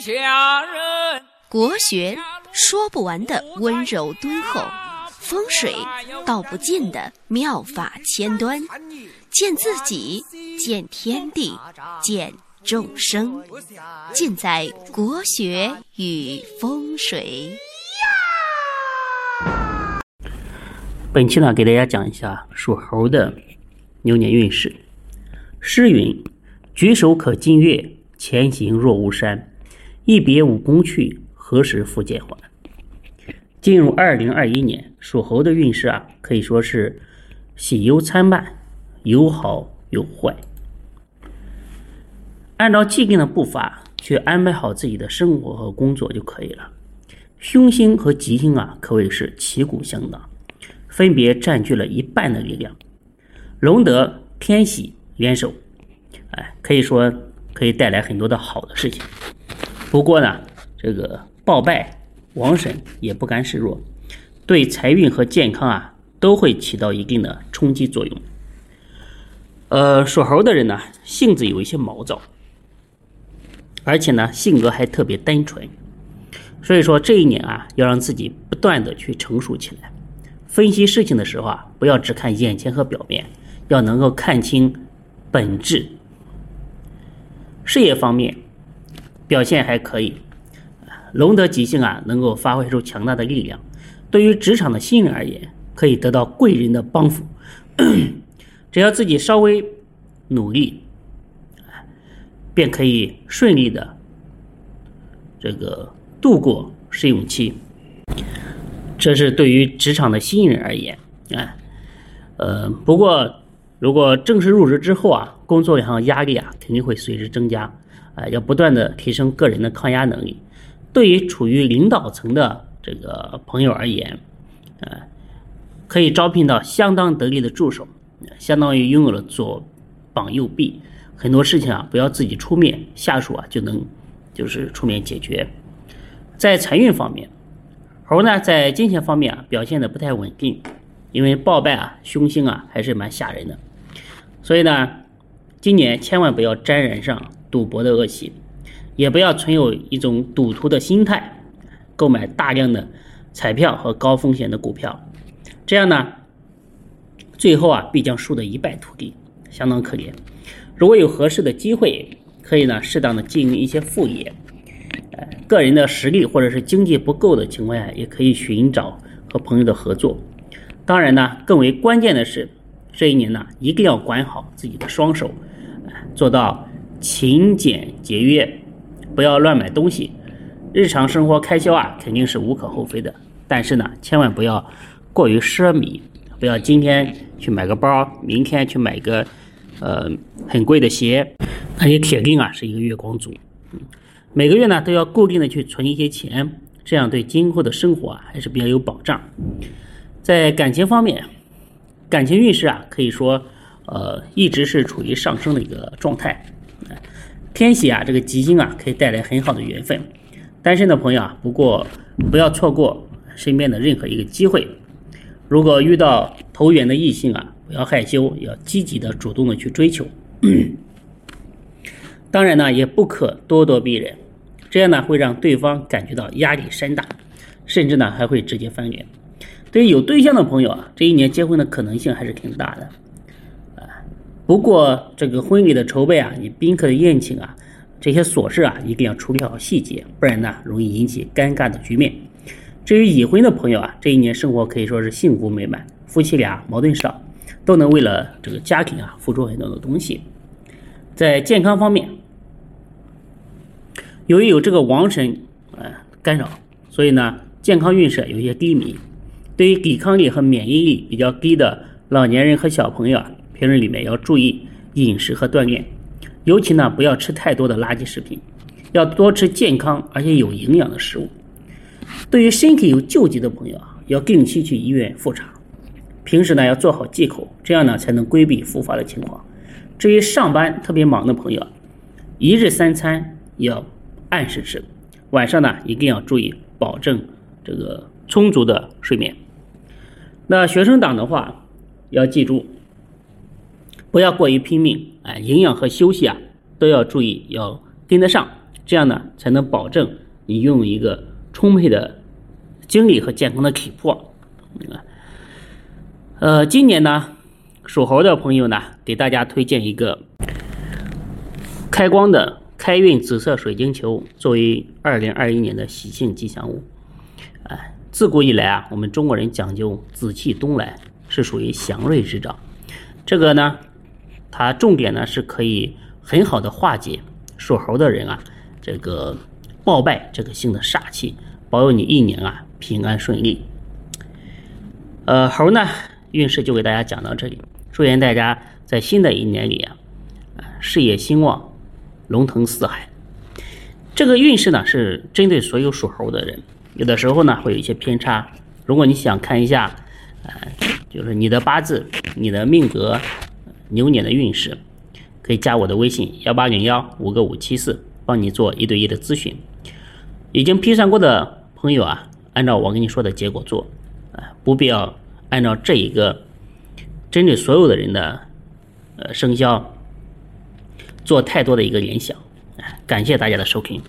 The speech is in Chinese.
下人。国学说不完的温柔敦厚，风水道不尽的妙法千端，见自己，见天地，见众生，尽在国学与风水。本期呢，给大家讲一下属猴的牛年运势。诗云：“举手可近月，前行若无山。一别五宫去，何时复见还？”进入二零二一年，属猴的运势啊，可以说是喜忧参半，有好有坏。按照既定的步伐去安排好自己的生活和工作就可以了。凶星和吉星啊，可谓是旗鼓相当。分别占据了一半的力量，龙德天喜联手，哎，可以说可以带来很多的好的事情。不过呢，这个报败王神也不甘示弱，对财运和健康啊都会起到一定的冲击作用。呃，属猴的人呢，性子有一些毛躁，而且呢，性格还特别单纯，所以说这一年啊，要让自己不断的去成熟起来。分析事情的时候啊，不要只看眼前和表面，要能够看清本质。事业方面表现还可以，龙德吉星啊，能够发挥出强大的力量。对于职场的新人而言，可以得到贵人的帮扶。只要自己稍微努力，便可以顺利的这个度过试用期。这是对于职场的新人而言，啊，呃，不过如果正式入职之后啊，工作量和压力啊肯定会随之增加，啊，要不断的提升个人的抗压能力。对于处于领导层的这个朋友而言，啊，可以招聘到相当得力的助手，相当于拥有了左膀右臂，很多事情啊不要自己出面，下属啊就能就是出面解决。在财运方面。猴呢，在金钱方面啊，表现的不太稳定，因为暴败啊，凶星啊，还是蛮吓人的。所以呢，今年千万不要沾染上赌博的恶习，也不要存有一种赌徒的心态，购买大量的彩票和高风险的股票，这样呢，最后啊，必将输得一败涂地，相当可怜。如果有合适的机会，可以呢，适当的经营一些副业。个人的实力或者是经济不够的情况下，也可以寻找和朋友的合作。当然呢，更为关键的是，这一年呢，一定要管好自己的双手，做到勤俭节约，不要乱买东西。日常生活开销啊，肯定是无可厚非的，但是呢，千万不要过于奢靡，不要今天去买个包，明天去买个呃很贵的鞋，那也铁定啊是一个月光族。每个月呢都要固定的去存一些钱，这样对今后的生活啊还是比较有保障。在感情方面，感情运势啊可以说呃一直是处于上升的一个状态。天喜啊这个吉星啊可以带来很好的缘分。单身的朋友啊，不过不要错过身边的任何一个机会。如果遇到投缘的异性啊，不要害羞，要积极的主动的去追求。当然呢，也不可咄咄逼人，这样呢会让对方感觉到压力山大，甚至呢还会直接翻脸。对于有对象的朋友啊，这一年结婚的可能性还是挺大的，啊，不过这个婚礼的筹备啊，你宾客的宴请啊，这些琐事啊，一定要处理好细节，不然呢容易引起尴尬的局面。至于已婚的朋友啊，这一年生活可以说是幸福美满，夫妻俩矛盾少，都能为了这个家庭啊付出很多的东西。在健康方面，由于有这个王神呃干扰，所以呢健康运势有些低迷。对于抵抗力和免疫力比较低的老年人和小朋友啊，平日里面要注意饮食和锻炼，尤其呢不要吃太多的垃圾食品，要多吃健康而且有营养的食物。对于身体有旧疾的朋友啊，要定期去医院复查，平时呢要做好忌口，这样呢才能规避复发的情况。至于上班特别忙的朋友，一日三餐要按时吃，晚上呢一定要注意保证这个充足的睡眠。那学生党的话要记住，不要过于拼命，哎，营养和休息啊都要注意，要跟得上，这样呢才能保证你拥有一个充沛的精力和健康的体魄。呃，今年呢，属猴的朋友呢，给大家推荐一个开光的开运紫色水晶球，作为二零二一年的喜庆吉祥物。哎，自古以来啊，我们中国人讲究紫气东来，是属于祥瑞之兆。这个呢，它重点呢是可以很好的化解属猴的人啊这个暴败这个星的煞气，保佑你一年啊平安顺利。呃，猴呢运势就给大家讲到这里，祝愿大家在新的一年里啊，事业兴旺，龙腾四海。这个运势呢是针对所有属猴的人。有的时候呢会有一些偏差，如果你想看一下，呃，就是你的八字、你的命格、牛年的运势，可以加我的微信幺八零幺五个五七四，帮你做一对一的咨询。已经批算过的朋友啊，按照我跟你说的结果做，啊，不必要按照这一个针对所有的人的呃生肖做太多的一个联想。感谢大家的收听。